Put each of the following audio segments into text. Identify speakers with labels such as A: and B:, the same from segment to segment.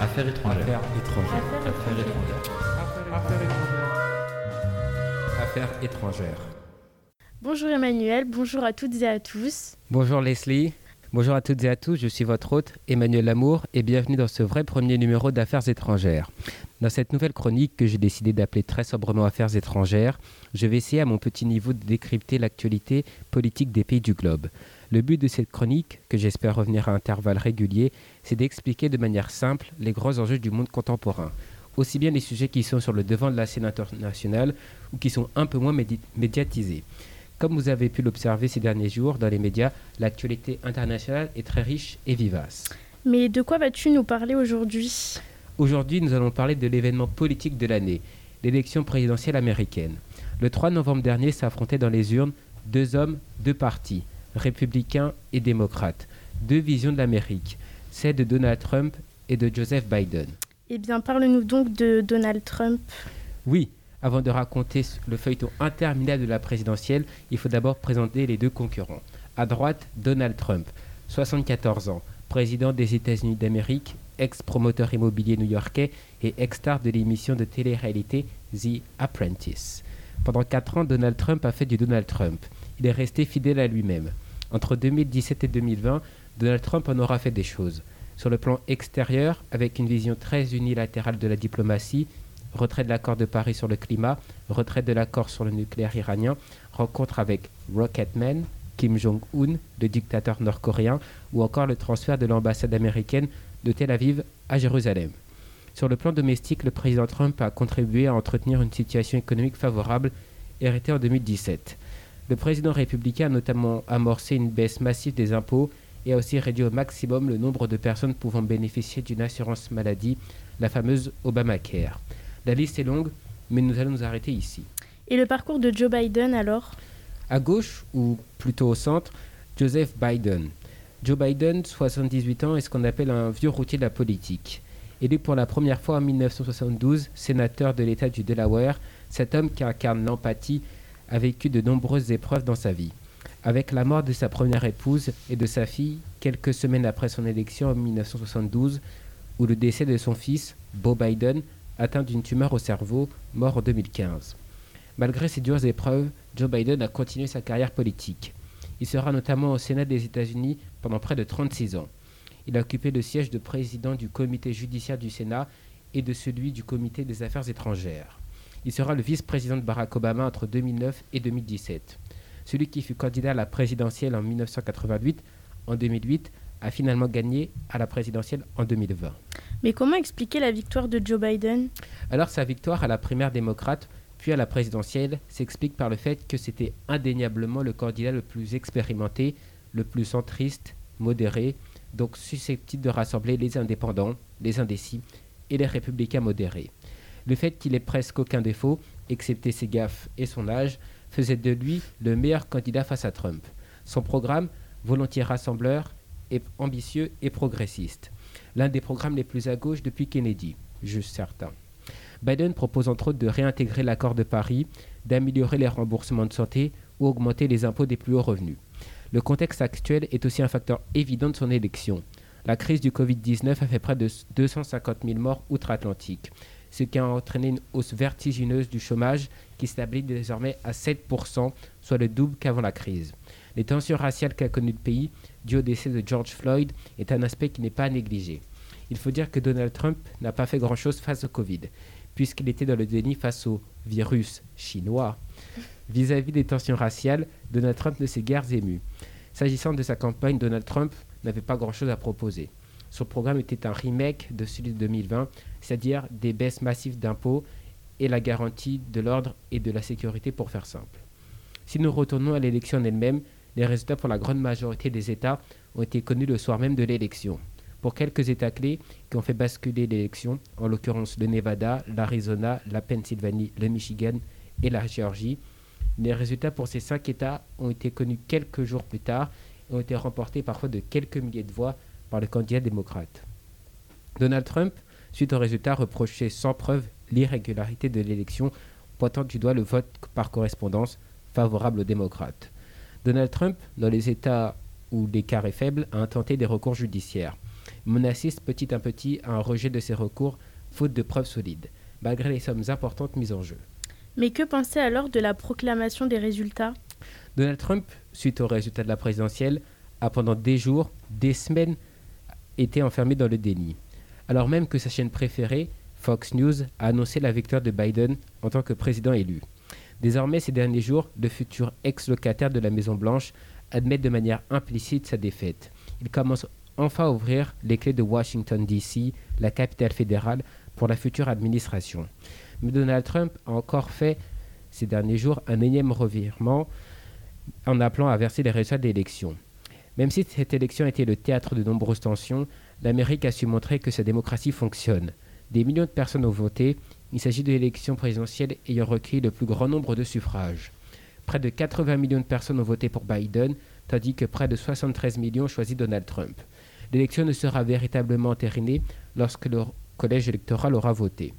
A: Affaires étrangères.
B: Affaires étrangères.
A: Affaires étrangères.
B: Affaires étrangères. Affaires étrangères.
C: Bonjour Emmanuel, bonjour à toutes et à tous.
D: Bonjour Leslie. Bonjour à toutes et à tous, je suis votre hôte Emmanuel Lamour et bienvenue dans ce vrai premier numéro d'Affaires étrangères. Dans cette nouvelle chronique que j'ai décidé d'appeler très sobrement Affaires étrangères, je vais essayer à mon petit niveau de décrypter l'actualité politique des pays du globe. Le but de cette chronique, que j'espère revenir à intervalles réguliers, c'est d'expliquer de manière simple les grands enjeux du monde contemporain, aussi bien les sujets qui sont sur le devant de la scène internationale ou qui sont un peu moins médi médiatisés. Comme vous avez pu l'observer ces derniers jours dans les médias, l'actualité internationale est très riche et vivace.
C: Mais de quoi vas-tu nous parler aujourd'hui?
D: Aujourd'hui, nous allons parler de l'événement politique de l'année, l'élection présidentielle américaine. Le 3 novembre dernier s'affrontaient dans les urnes deux hommes, deux partis, républicains et démocrates, deux visions de l'Amérique, celle de Donald Trump et de Joseph Biden.
C: Eh bien, parle-nous donc de Donald Trump.
D: Oui, avant de raconter le feuilleton interminable de la présidentielle, il faut d'abord présenter les deux concurrents. À droite, Donald Trump, 74 ans, président des États-Unis d'Amérique, ex-promoteur immobilier new-yorkais et ex-star de l'émission de télé-réalité The Apprentice. Pendant 4 ans, Donald Trump a fait du Donald Trump. Il est resté fidèle à lui-même. Entre 2017 et 2020, Donald Trump en aura fait des choses. Sur le plan extérieur, avec une vision très unilatérale de la diplomatie, retrait de l'accord de Paris sur le climat, retrait de l'accord sur le nucléaire iranien, rencontre avec Rocketman, Kim Jong-un, le dictateur nord-coréen, ou encore le transfert de l'ambassade américaine de Tel Aviv à Jérusalem. Sur le plan domestique, le président Trump a contribué à entretenir une situation économique favorable héritée en 2017. Le président républicain a notamment amorcé une baisse massive des impôts et a aussi réduit au maximum le nombre de personnes pouvant bénéficier d'une assurance maladie, la fameuse Obamacare. La liste est longue, mais nous allons nous arrêter ici.
C: Et le parcours de Joe Biden alors?
D: À gauche, ou plutôt au centre, Joseph Biden. Joe Biden, 78 ans, est ce qu'on appelle un vieux routier de la politique. Élu pour la première fois en 1972 sénateur de l'État du Delaware, cet homme qui incarne l'empathie a vécu de nombreuses épreuves dans sa vie. Avec la mort de sa première épouse et de sa fille, quelques semaines après son élection en 1972, ou le décès de son fils, Beau Biden, atteint d'une tumeur au cerveau, mort en 2015. Malgré ces dures épreuves, Joe Biden a continué sa carrière politique. Il sera notamment au Sénat des États-Unis pendant près de 36 ans. Il a occupé le siège de président du comité judiciaire du Sénat et de celui du comité des affaires étrangères. Il sera le vice-président de Barack Obama entre 2009 et 2017. Celui qui fut candidat à la présidentielle en 1988, en 2008, a finalement gagné à la présidentielle en 2020.
C: Mais comment expliquer la victoire de Joe Biden?
D: Alors sa victoire à la primaire démocrate, puis à la présidentielle, s'explique par le fait que c'était indéniablement le candidat le plus expérimenté, le plus centriste, modéré, donc susceptible de rassembler les indépendants, les indécis et les républicains modérés. Le fait qu'il ait presque aucun défaut, excepté ses gaffes et son âge, faisait de lui le meilleur candidat face à Trump. Son programme, volontiers rassembleur, est ambitieux et progressiste. L'un des programmes les plus à gauche depuis Kennedy, juste certain. Biden propose entre autres de réintégrer l'accord de Paris, d'améliorer les remboursements de santé ou augmenter les impôts des plus hauts revenus. Le contexte actuel est aussi un facteur évident de son élection. La crise du Covid-19 a fait près de 250 000 morts outre-Atlantique, ce qui a entraîné une hausse vertigineuse du chômage qui s'établit désormais à 7%, soit le double qu'avant la crise. Les tensions raciales qu'a connues le pays, dues au décès de George Floyd, est un aspect qui n'est pas à négliger. Il faut dire que Donald Trump n'a pas fait grand-chose face au Covid, puisqu'il était dans le déni face au virus chinois. Vis-à-vis des tensions raciales, Donald Trump ne s'est guère ému. S'agissant de sa campagne, Donald Trump n'avait pas grand-chose à proposer. Son programme était un remake de celui de 2020, c'est-à-dire des baisses massives d'impôts et la garantie de l'ordre et de la sécurité pour faire simple. Si nous retournons à l'élection elle-même, les résultats pour la grande majorité des États ont été connus le soir même de l'élection. Pour quelques États clés qui ont fait basculer l'élection, en l'occurrence le Nevada, l'Arizona, la Pennsylvanie, le Michigan et la Géorgie, les résultats pour ces cinq États ont été connus quelques jours plus tard et ont été remportés parfois de quelques milliers de voix par le candidat démocrate. Donald Trump, suite aux résultats, reprochait sans preuve l'irrégularité de l'élection, pointant du doigt le vote par correspondance favorable aux démocrates. Donald Trump, dans les États où l'écart est faible, a intenté des recours judiciaires. mais on assiste petit à petit à un rejet de ces recours, faute de preuves solides, malgré les sommes importantes mises en jeu.
C: Mais que penser alors de la proclamation des résultats?
D: Donald Trump, suite aux résultats de la présidentielle, a pendant des jours, des semaines, été enfermé dans le déni. Alors même que sa chaîne préférée, Fox News, a annoncé la victoire de Biden en tant que président élu. Désormais, ces derniers jours, le futur ex-locataire de la Maison-Blanche admet de manière implicite sa défaite. Il commence enfin à ouvrir les clés de Washington, D.C., la capitale fédérale, pour la future administration. Mais Donald Trump a encore fait ces derniers jours un énième revirement en appelant à verser les résultats de l'élection. Même si cette élection était le théâtre de nombreuses tensions, l'Amérique a su montrer que sa démocratie fonctionne. Des millions de personnes ont voté. Il s'agit de l'élection présidentielle ayant recueilli le plus grand nombre de suffrages. Près de 80 millions de personnes ont voté pour Biden, tandis que près de 73 millions ont choisi Donald Trump. L'élection ne sera véritablement entérinée lorsque le collège électoral aura voté.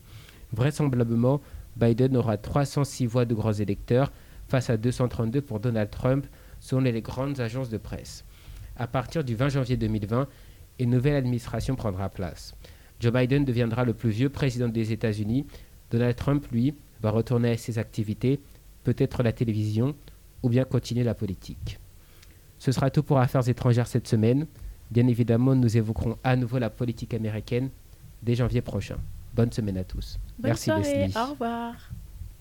D: Vraisemblablement, Biden aura 306 voix de grands électeurs face à 232 pour Donald Trump, selon les grandes agences de presse. À partir du 20 janvier 2020, une nouvelle administration prendra place. Joe Biden deviendra le plus vieux président des États-Unis. Donald Trump, lui, va retourner à ses activités, peut-être la télévision, ou bien continuer la politique. Ce sera tout pour Affaires étrangères cette semaine. Bien évidemment, nous évoquerons à nouveau la politique américaine dès janvier prochain. Bonne semaine à tous.
C: Bonne
D: Merci
C: soirée,
D: Leslie.
C: au revoir.